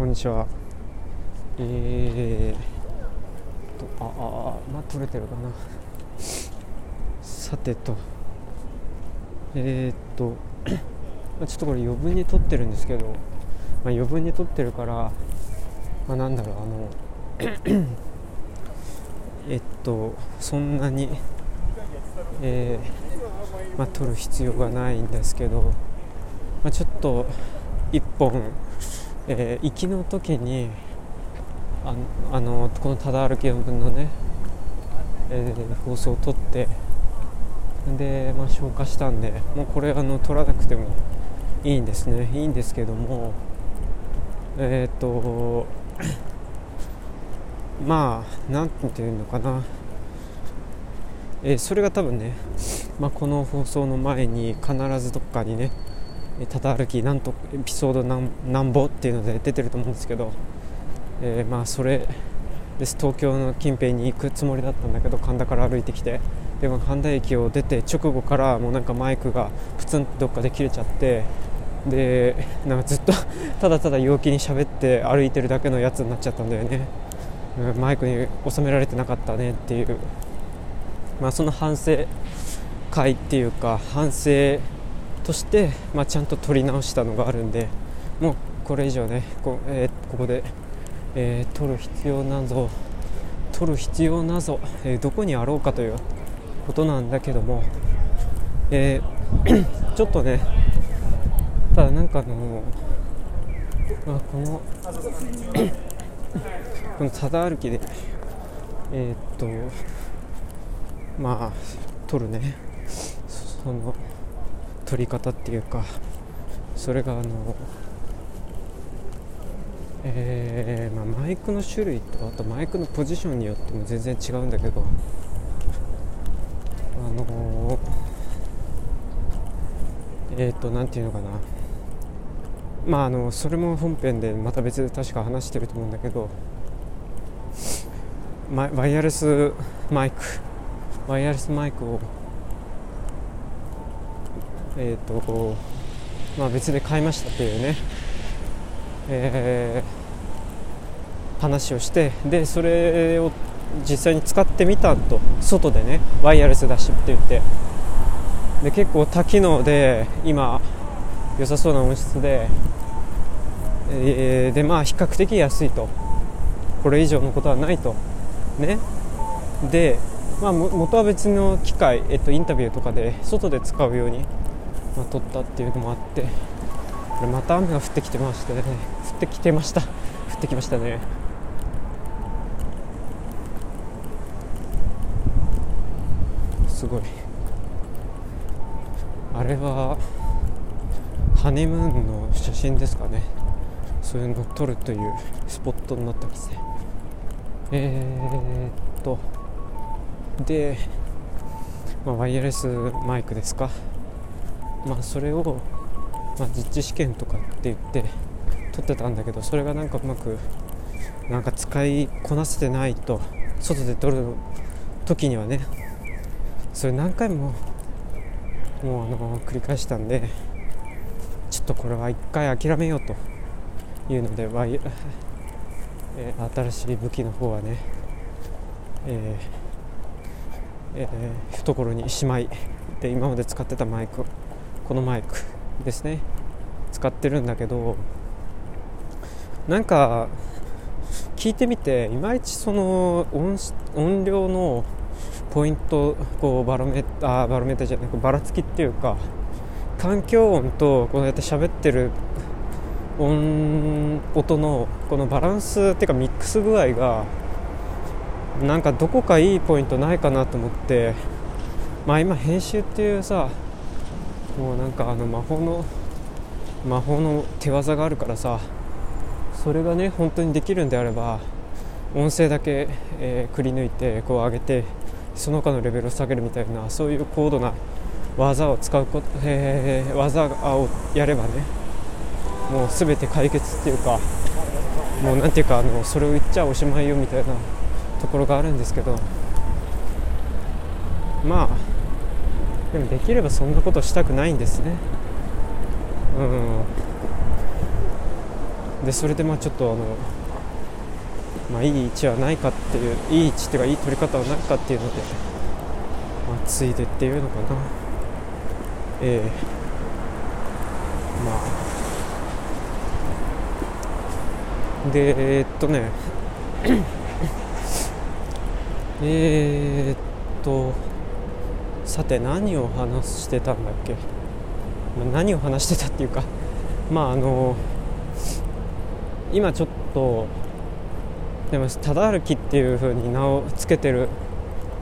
こんにちは。えーとああまあ取れてるかな。さてと。えー、っとちょっとこれ余分に撮ってるんですけど、まあ、余分に撮ってるから、まあ、なんだろうあのえっとそんなに、えー、まあ、撮る必要がないんですけど、まあ、ちょっと1本、えー、行きの時にああのこのただ歩き分のね、えー、放送を撮ってで、まあ、消化したんでもうこれあの撮らなくてもいいんですね。いいんですけどもえっ、と まあ何ていうのかな、えー、それが多分ね、まあ、この放送の前に必ずどっかにねただ歩きなんとエピソードなんなんぼっていうので出てると思うんですけど、えー、まあそれです。東京の近辺に行くつもりだったんだけど神田から歩いてきてでも神田駅を出て直後からもうなんかマイクがプツンとどっかで切れちゃってでなんかずっと ただただ陽気に喋って歩いてるだけのやつになっちゃったんだよね。マイクに収められてなかったねっていう、まあ、その反省会っていうか反省として、まあ、ちゃんと撮り直したのがあるんでもうこれ以上ねこ,、えー、ここで、えー、撮る必要なぞ撮る必要なぞ、えー、どこにあろうかということなんだけども、えー、ちょっとねただなんかあの、まあ、この このただ歩きでえー、っとまあ撮るね。その撮り方っていうかそれがあのえー、まあ、マイクの種類とあとマイクのポジションによっても全然違うんだけどあのえっ、ー、と何て言うのかな。まああのそれも本編でまた別で確か話してると思うんだけどワイヤレスマイクワイヤレスマイクをえっ、ー、とまあ、別で買いましたっていうね、えー、話をしてでそれを実際に使ってみたと外でねワイヤレスだしって言ってで結構多機能で今良さそうな音質で、えー、でまあ比較的安いと。これ以上のことはないと。ね。で、まあ、元は別の機械、えっと、インタビューとかで外で使うようにまあ、撮ったっていうのもあってこれまた雨が降ってきてましてね降ってきてました。降ってきましたね。すごい。あれはハネムーンの写真ですかね。そういうのを撮るというスポットになってますね。えー、っと。で、まあ、ワイヤレスマイクですか。まあ、それを、まあ、実地試験とかって言って撮ってたんだけどそれがなんかうまくなんか使いこなせてないと外で撮る時にはねそれ何回ももうあの繰り返したんでちょっとこれは一回諦めようというのでワイ、えー、新しい武器の方はね、えーえー、懐にしまいで今まで使ってたマイクこのマイクですね。使ってるんだけどなんか聞いてみていまいちその音量のポイントこうバロメーターバロメーターじゃなくばらつきっていうか環境音とこうやって喋ってる音音のこのバランスっていうかミックス具合がなんかどこかいいポイントないかなと思ってまあ今編集っていうさもうなんかあの魔法の魔法の手技があるからさそれがね本当にできるんであれば音声だけ、えー、くり抜いてこう上げてその他のレベルを下げるみたいなそういう高度な技を使うこと、えー、技をやればねもう全て解決っていうかもうなんていうかあのそれを言っちゃおしまいよみたいなところがあるんですけどまあでもできればそんなことしたくないんですね。うん。でそれでまあちょっとあのまあいい位置はないかっていういい位置っていうかいい取り方はないかっていうので、まあ、ついでっていうのかな。ええ。まあ。でえー、っとね。え、っと。さて何を話してたんだっけ、何を話してたっていうか まああの今ちょっとでも忠歩きっていう風に名を付けてる、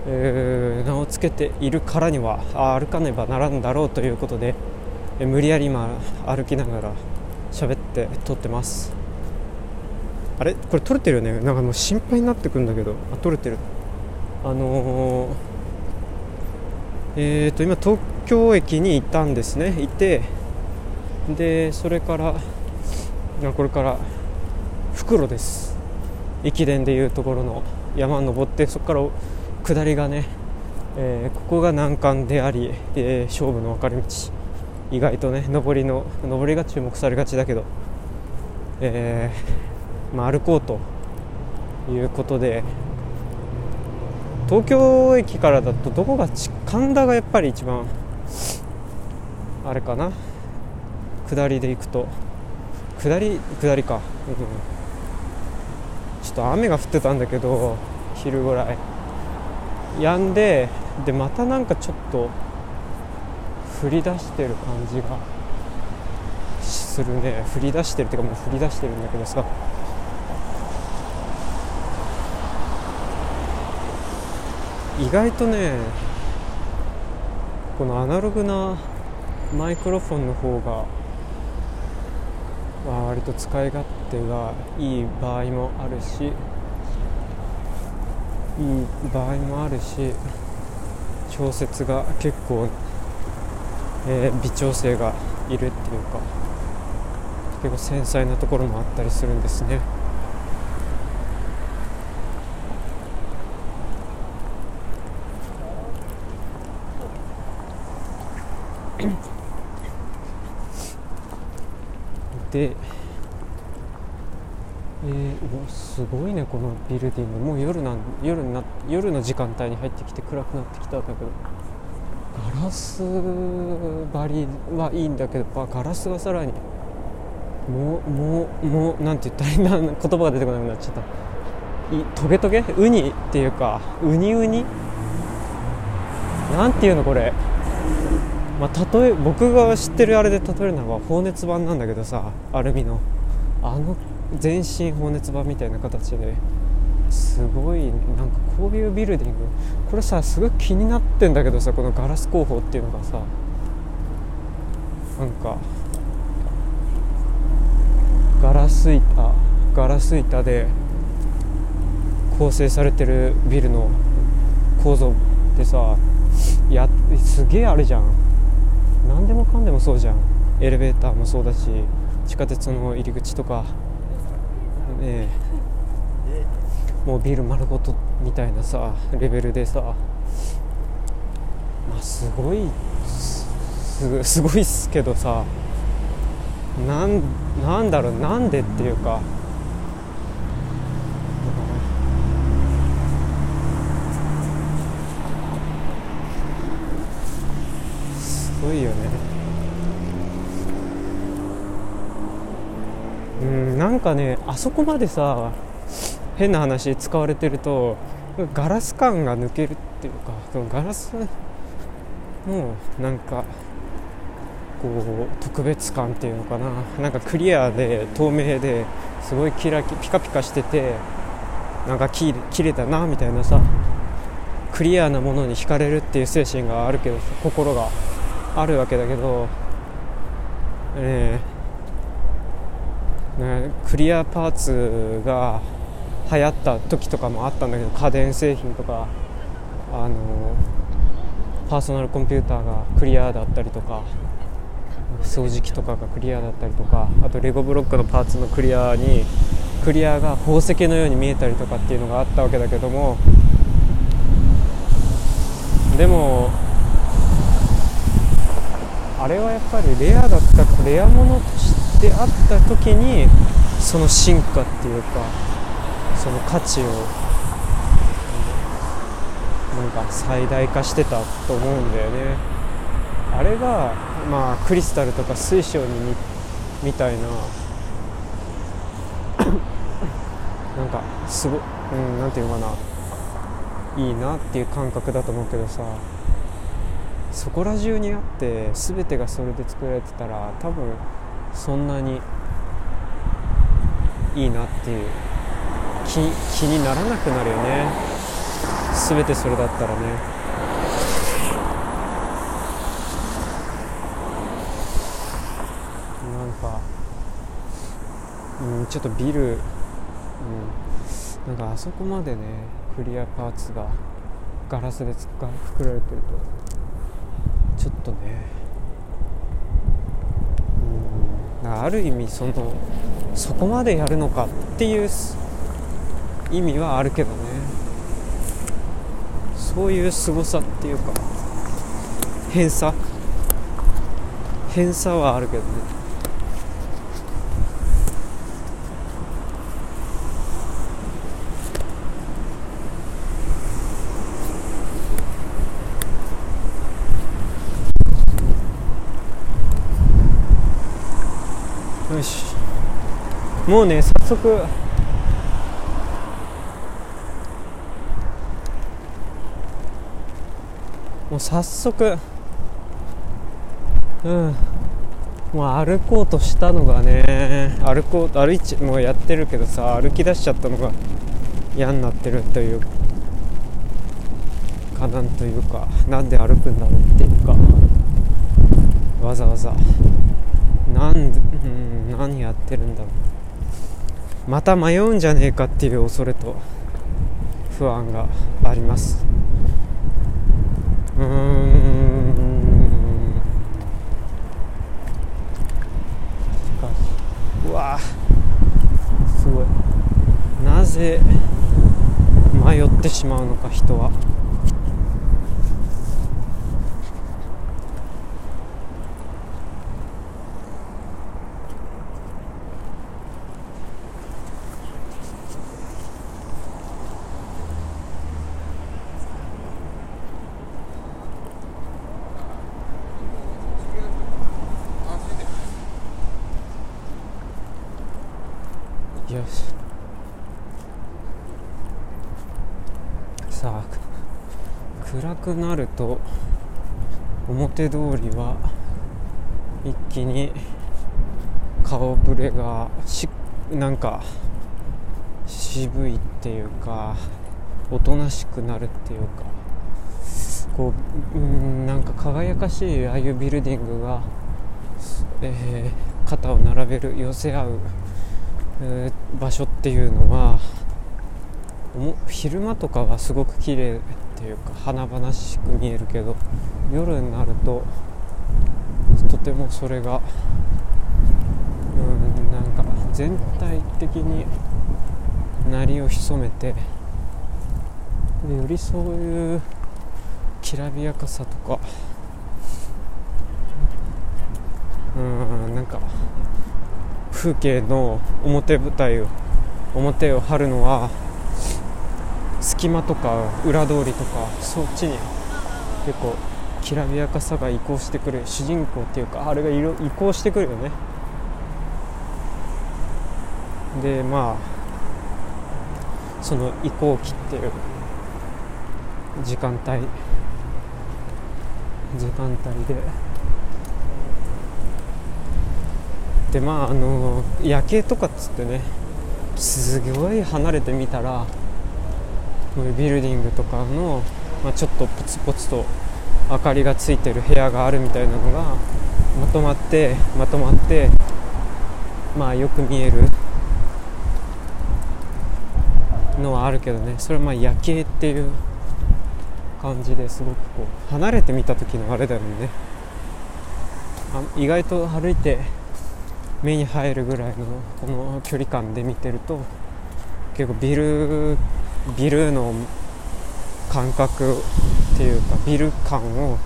えー、名を付けているからには歩かねばならんだろうということで、え無理やり今歩きながら喋って撮ってます。あれ？これ撮れてるよね？なんかもう心配になってくんだけど。あ撮れてる。あのー、えーと今東京駅にいたんですね。いてでそれからこれから袋です。駅伝でいうところの山登ってそこから下りがね、えー、ここが難関であり、え、勝負の分かれ道。意外とね上りの上りが注目されがちだけど、えー、まあ、歩こうということで東京駅からだとどこが神田がやっぱり一番あれかな？下りで行くと。下り下りか、うん、ちょっと雨が降ってたんだけど昼ぐらい。止んででまたなんかちょっと降り出してる感じがするね。降り出してるっていうかもう降り出してるんだけどさ。意外とねこのアナログなマイクロフォンの方がまあ、割と使い勝手がいい場合もあるしいい場合もあるし調節が結構、えー、微調整がいるっていうか結構繊細なところもあったりするんですね。で、えー、すごいねこのビルディング。もう夜なん夜な夜の時間帯に入ってきて暗くなってきたんだけど。ガラス張りはいいんだけどガラスがさらに。もうもうもうなんて言ったらいいんだ。言葉が出てこなくなっちゃった。いトゲトゲ？ウニっていうかウニウニ？なんていうのこれ。まあ、例え僕が知ってるあれで例えるのは放熱板なんだけどさアルミの。あの全身放熱板みたいな形で。すごいなんかこういうビルディング。これさすごい気になってんだけどさこのガラス工法っていうのがさ。なんかガラス板ガラス板で構成されてるビルの構造ってさやすげえあるじゃん。何でもかんでもそうじゃん。エレベーターもそうだし地下鉄の入り口とか。ねもうビル丸ごとみたいなさレベルでさ。まあすごいすすごいっすけどさ。なんなんだろうなんでっていうか。ごいよね。うんなんかねあそこまでさ変な話使われてるとガラス感が抜けるっていうかそのガラスのなんかこう特別感っていうのかな。なんかクリアで透明ですごいキラキピカピカしててなんかききれたなみたいなさクリアなものに惹かれるっていう精神があるけど心が。あるわけだけど、えーね、クリアパーツが流行った時とかもあったんだけど家電製品とかあのパーソナルコンピューターがクリアだったりとか掃除機とかがクリアだったりとかあとレゴブロックのパーツのクリアにクリアが宝石のように見えたりとかっていうのがあったわけだけどもでもあれはやっぱりレアだったレアものとしてあった時にその進化っていうかその価値をなんか最大化してたと思うんだよね。あれがまあクリスタルとか水晶にみたいな なんかすごうんなんていうかな。いいなっていう感覚だと思うけどさ。そこら中にあって全てがそれで作られてたら多分そんなにいいなっていう気気にならなくなるよね。全てそれだったらね。なんか、うん、ちょっとビル、うん、なんかあそこまでねクリアパーツがガラスで作られてると。ちょっとね。うん。ある意味そのそこまでやるのかっていう意味はあるけどね。そういう凄さっていうか偏差？偏差はあるけどねよしもうね早速。もう早速。うん。もう歩こうとしたのがね歩こう歩いちもうやってるけどさ歩き出しちゃったのが嫌になってるというかなんというかなんで歩くんだろうっていうかわざわざ。なんで、うん、何やってるんだろう。また迷うんじゃねえかっていう恐れと不安があります。うーん。うわ。すごい。なぜ迷ってしまうのか人は。し。さあ暗くなると表通りは一気に顔ぶれがしなんか渋いっていうかおとなしくなるっていうかこううんなんか輝かしいああいうビルディングが、えー、肩を並べる寄せ合うえー、場所っていうのは昼間とかはすごく綺麗っていうか華々しく見えるけど夜になるととてもそれがうんなんか全体的に鳴りを潜めてよりそういうきらびやかさとかうんなんか風景の表舞台を表を張るのは隙間とか裏通りとかそっちに結構きらびやかさが移行してくる主人公っていうかあれが移行してくるよね。でまあその移行期っていう時間帯時間帯ででまああの夜景とかっつってねすごい離れてみたらこういうビルディングとかの、まあ、ちょっとポツポツと明かりがついてる部屋があるみたいなのがまとまってまとまってまあよく見えるのはあるけどね。それはまあ夜景っていう感じですごくこう離れてみた時のあれだよね。あ意外と歩いて目に入るぐらいのこの距離感で見てると結構ビルビルの感覚っていうかビル感を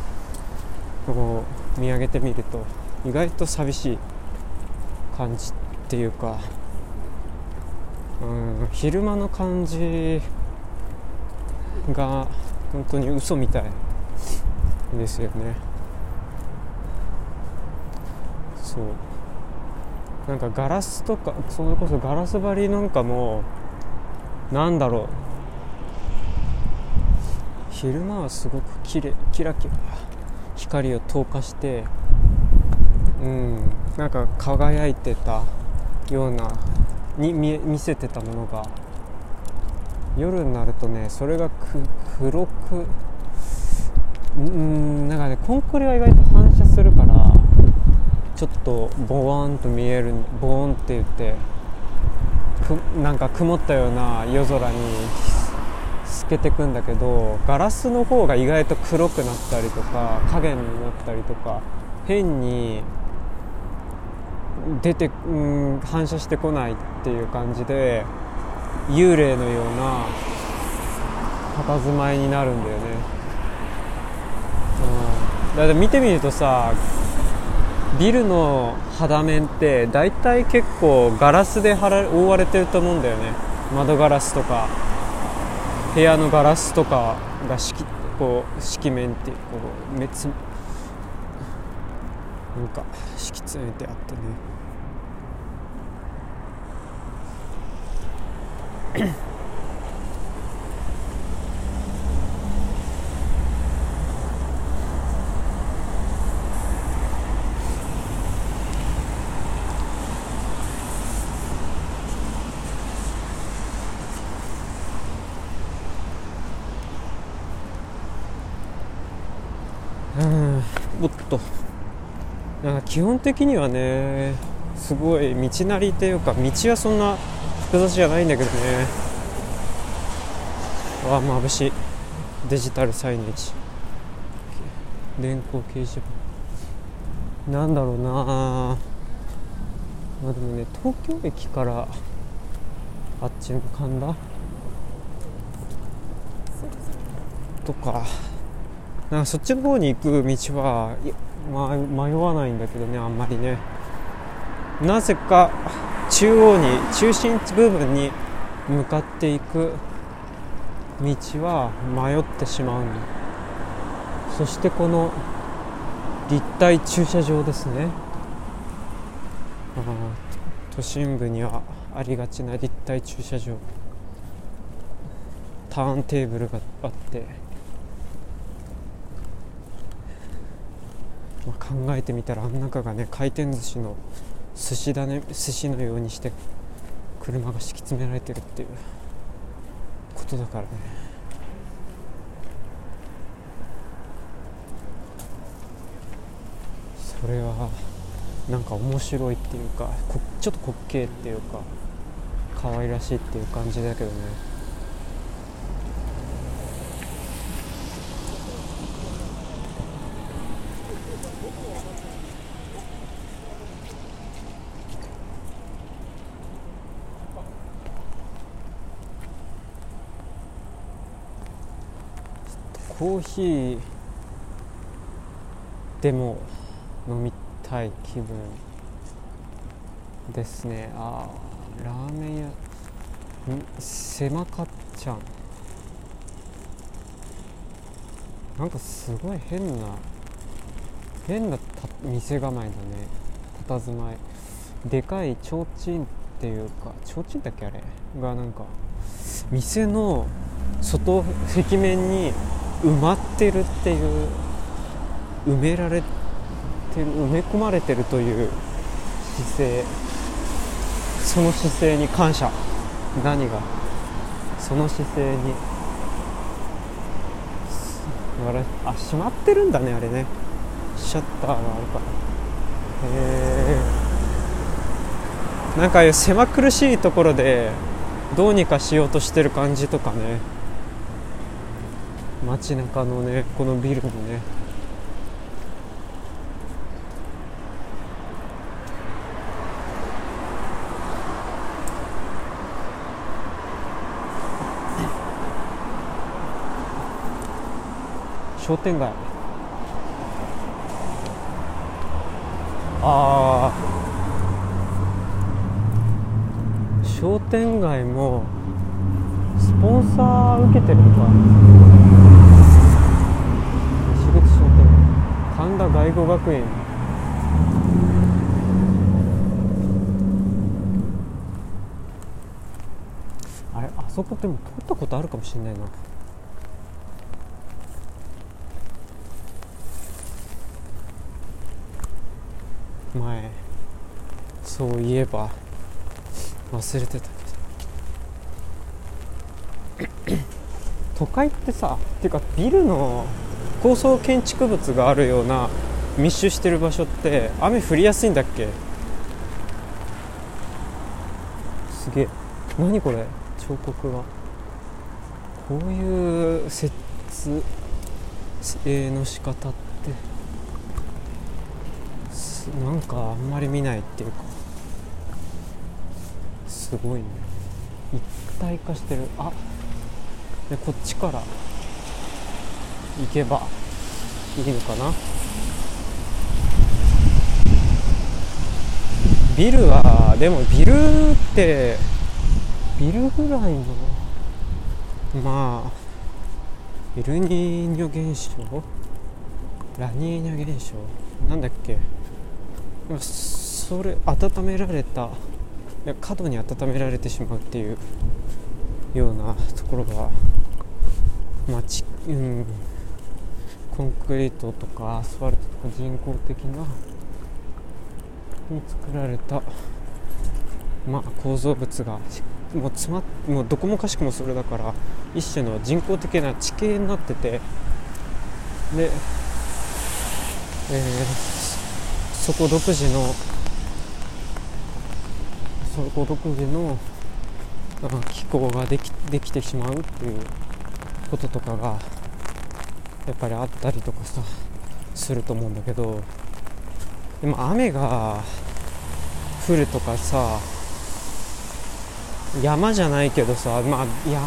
こう見上げてみると意外と寂しい感じっていうかうん昼間の感じが本当に嘘みたいですよね。そう。なんかガラスとかそれこそガラス張りなんかもなんだろう。昼間はすごくきれキラキラ光を透過してうんなんか輝いてたようなに見見せてたものが夜になるとねそれがく黒くうんなんかねコンクリは意外と反射するからちょっとボワンと見えるボーンって言ってなんか曇ったような夜空に透けてくんだけどガラスの方が意外と黒くなったりとか影になったりとか変に出て、うん、反射してこないっていう感じで幽霊のような佇まいになるんだよね、うん、だって見てみるとさビルの肌面って大体結構ガラスで覆われてると思うんだよね。窓ガラスとか部屋のガラスとかが敷こう敷面ってこうめつなんか敷き詰めてあってねうんおっとなんか基本的にはねすごい道なりっていうか道はそんな複雑じゃないんだけどね。わあ眩しい。デジタルサイネージ。電光掲示板。なんだろうな。まあでもね東京駅からあっちの神田？とか。なんかそっちの方に行く道は、迷わないんだけどねあんまりね。なぜか中央に中心部分に向かっていく道は迷ってしまうそしてこの立体駐車場ですね。都心部にはありがちな立体駐車場。ターンテーブルがあって、まあ、考えてみたらあん中がね回転寿司の寿司だね寿司のようにして車が敷き詰められてるっていうことだからね。それはなんか面白いっていうかちょっと滑稽っていうか可愛らしいっていう感じだけどね。コーヒーでも飲みたい気分ですね。あーラーメン屋。狭かっちゃん。なんかすごい変な変な店構えだね。佇まい。でかい提灯っていうか提灯だっけあれ？がなんか店の外壁面に埋まってるっていう埋められてる埋め込まれてるという姿勢その姿勢に感謝何がその姿勢にあれあ閉まってるんだねあれね。シャッターがあるから。へえなんか狭苦しいところでどうにかしようとしてる感じとかね。街中のねこのビルのね。商店街。ああ商店街もスポンサー受けてるのか西口商店神田外語学園あれあそこでも通ったことあるかもしれないな。前そういえば忘れてたけど都会ってさっていうかビルの高層建築物があるような密集してる場所って雨降りやすいんだっけ？すげえ。何これ？彫刻は。こういう設営の仕方ってなんかあんまり見ないっていうか。すごいね。一体化してる。あっでこっちから行けばいいのかな。ビルはでもビルってビルぐらいのまあエルニーニョ現象？ラニーニョ現象？なんだっけ？それ温められたいや過度に温められてしまうっていうようなところが、まあちうん、コンクリートとかアスファルトとか人工的なに作られた、まあ、構造物がもう詰まもうどこもかしくもそれだから一種の人工的な地形になっててで、えーそこ独自のそこ独自の気候ができできてしまうっていうこととかがやっぱりあったりとかさすると思うんだけどでも雨が降るとかさ山じゃないけどさまあ山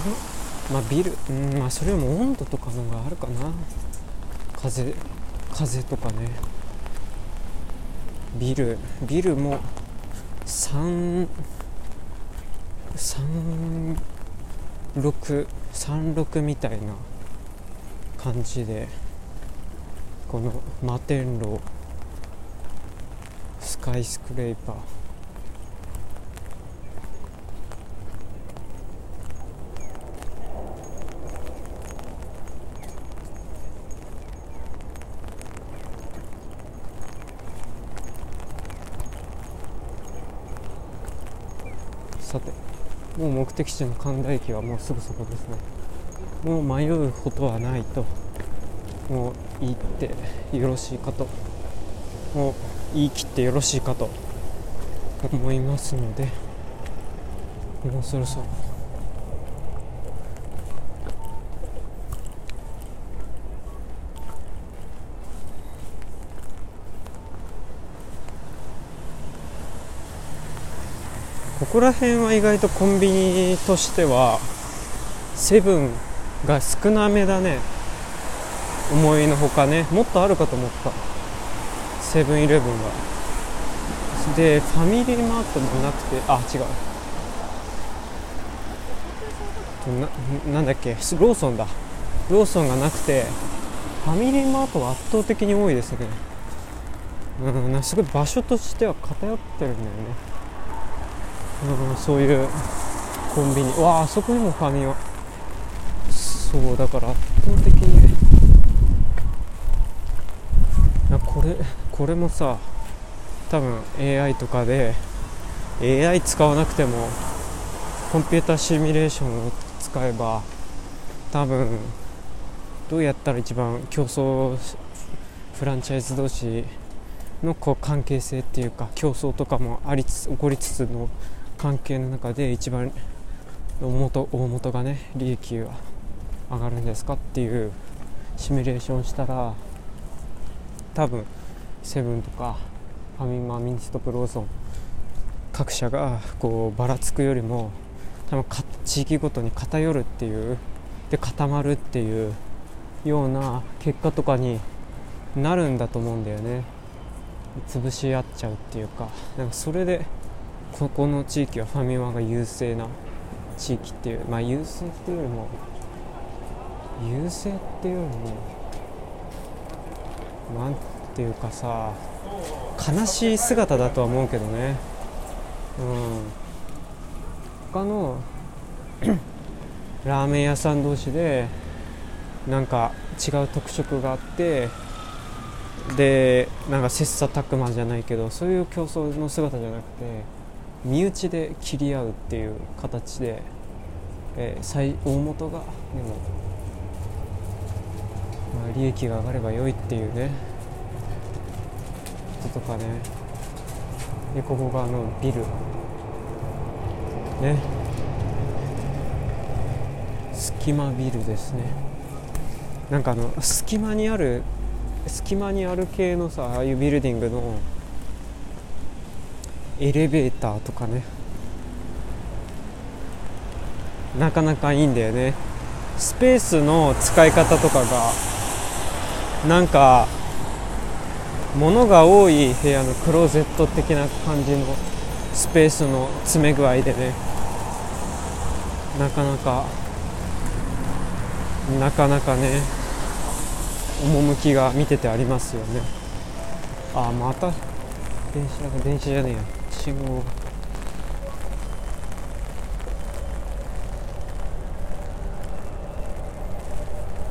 まあビルうんまあそれよりも温度とかのがあるかな。風風とかね。ビルビルも3 3 36みたいな感じでこの摩天楼スカイスクレーパーさてもう目的地の神田駅はもうすぐそこですね。もう迷うことはないともう言ってよろしいかともう言い切ってよろしいかと思いますのでもうそろそろここら辺は意外とコンビニとしてはセブンが少なめだね。思いのほかね。もっとあるかと思った。セブンイレブンがでファミリーマートもなくてあ違う。ななんだっけ？ローソンだ。ローソンがなくてファミリーマートは圧倒的に多いですね。うんすごい場所としては偏ってるんだよね。うん、そういうコンビニ。わあそこにもファミマ。そうだから圧倒的に。これこれもさ多分 AI とかで AI 使わなくてもコンピューターシミュレーションを使えば多分どうやったら一番競争フランチャイズ同士のこう関係性っていうか競争とかもありつつ起こりつつの関係の中で一番大元大元がね利益が上がるんですかっていうシミュレーションしたら多分セブンとかファミマミニストップローソン各社がこうばらつくよりも多分地域ごとに偏るっていうで固まるっていうような結果とかになるんだと思うんだよね。潰し合っちゃうっていうかなんかそれでここの地域はファミマが優勢な地域っていうまあ優勢っていうよりも優勢っていうよりもなんていうかさ悲しい姿だとは思うけどね。うん。他の ラーメン屋さん同士でなんか違う特色があってでなんか切磋琢磨じゃないけどそういう競争の姿じゃなくて身内で切り合うっていう形で、えー、最大元がでも、まあ、利益が上がれば良いっていうねこととかね。でここがあのビル。ね。隙間ビルですね。なんかあの隙間にある隙間にある系のさああいうビルディングのエレベーターとかね。なかなかいいんだよね。スペースの使い方とかがなんか物が多い部屋のクローゼット的な感じのスペースの詰め具合でね。なかなかなかなかね趣が見ててありますよね。あまた電車が電車じゃねえや。信号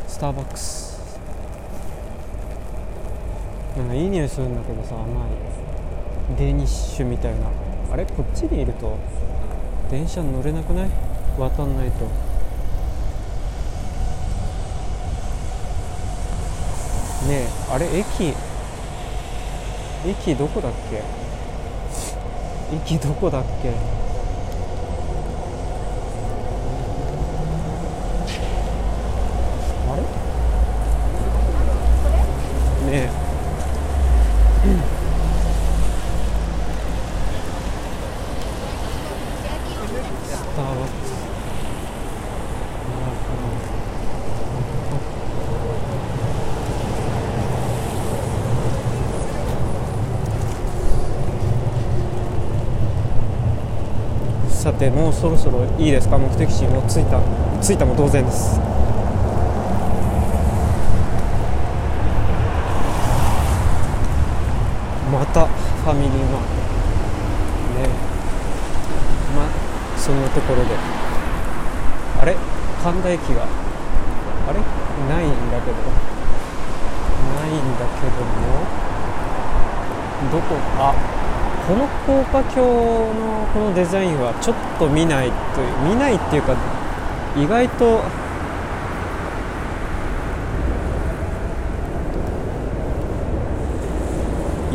スターバックス。なんかいい匂いするんだけどさ甘い。デニッシュみたいな。あれ？こっちにいると電車乗れなくない？渡んないと。ねえあれ駅？駅どこだっけ？駅どこだっけ？あれ？ねえ、うんスターバックスなるほどさてもうそろそろいいですか？目的地もう着いた着いたも同然です。またファミリーマート。ね。まあそんなところで。あれ？神田駅が。あれ？ないんだけど。ないんだけども。どこ？あ。この高架橋のこのデザインはちょっと見ないという見ないっていうか意外と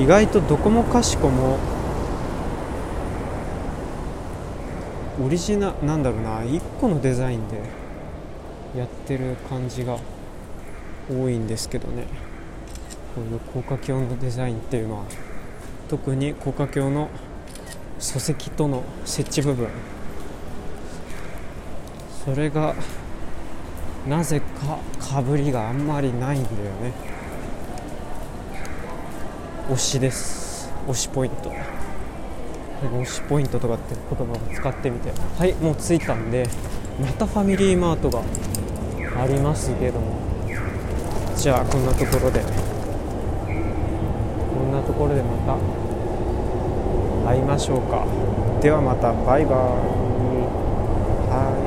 意外とどこもかしこもオリジナなんだろうな1個のデザインでやってる感じが多いんですけどね。こういう高架橋のデザインっていうのは。特に高架橋の礎石との設置部分。それがなぜかかぶりがあんまりないんだよね。推しです。推しポイント。推しポイントとかって言葉を使ってみて。はいもう着いたんでまたファミリーマートがありますけども。じゃあこんなところで。こんなところでまた会いましょうか。ではまた。バイバーイ